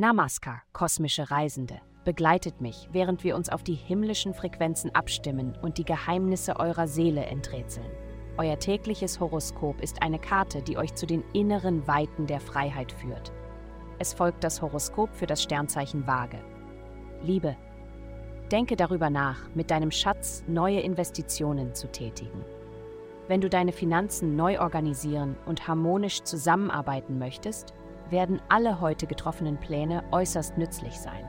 Namaskar, kosmische Reisende, begleitet mich, während wir uns auf die himmlischen Frequenzen abstimmen und die Geheimnisse eurer Seele enträtseln. Euer tägliches Horoskop ist eine Karte, die euch zu den inneren Weiten der Freiheit führt. Es folgt das Horoskop für das Sternzeichen Waage. Liebe. Denke darüber nach, mit deinem Schatz neue Investitionen zu tätigen. Wenn du deine Finanzen neu organisieren und harmonisch zusammenarbeiten möchtest, werden alle heute getroffenen Pläne äußerst nützlich sein.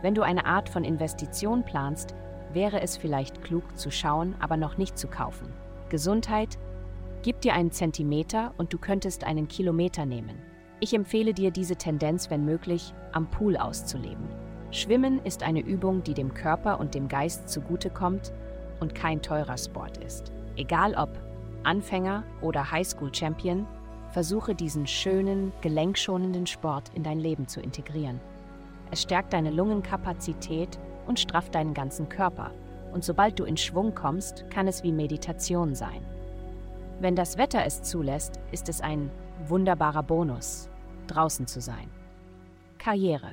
Wenn du eine Art von Investition planst, wäre es vielleicht klug zu schauen, aber noch nicht zu kaufen. Gesundheit, gib dir einen Zentimeter und du könntest einen Kilometer nehmen. Ich empfehle dir diese Tendenz, wenn möglich, am Pool auszuleben. Schwimmen ist eine Übung, die dem Körper und dem Geist zugutekommt und kein teurer Sport ist. Egal ob Anfänger oder Highschool-Champion, versuche diesen schönen, gelenkschonenden Sport in dein Leben zu integrieren. Es stärkt deine Lungenkapazität und strafft deinen ganzen Körper. Und sobald du in Schwung kommst, kann es wie Meditation sein. Wenn das Wetter es zulässt, ist es ein wunderbarer Bonus, draußen zu sein. Karriere.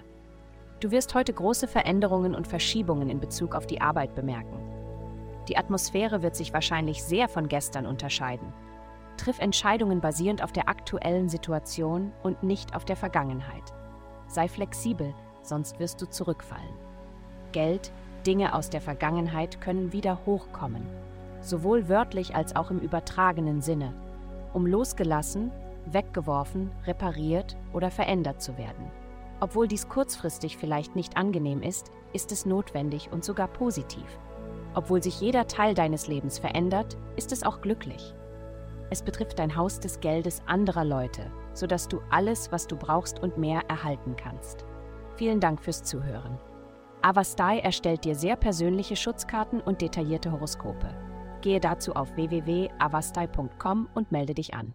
Du wirst heute große Veränderungen und Verschiebungen in Bezug auf die Arbeit bemerken. Die Atmosphäre wird sich wahrscheinlich sehr von gestern unterscheiden. Triff Entscheidungen basierend auf der aktuellen Situation und nicht auf der Vergangenheit. Sei flexibel, sonst wirst du zurückfallen. Geld, Dinge aus der Vergangenheit können wieder hochkommen, sowohl wörtlich als auch im übertragenen Sinne, um losgelassen, weggeworfen, repariert oder verändert zu werden. Obwohl dies kurzfristig vielleicht nicht angenehm ist, ist es notwendig und sogar positiv. Obwohl sich jeder Teil deines Lebens verändert, ist es auch glücklich. Es betrifft dein Haus des Geldes anderer Leute, sodass du alles, was du brauchst und mehr erhalten kannst. Vielen Dank fürs Zuhören. Avastai erstellt dir sehr persönliche Schutzkarten und detaillierte Horoskope. Gehe dazu auf www.avastai.com und melde dich an.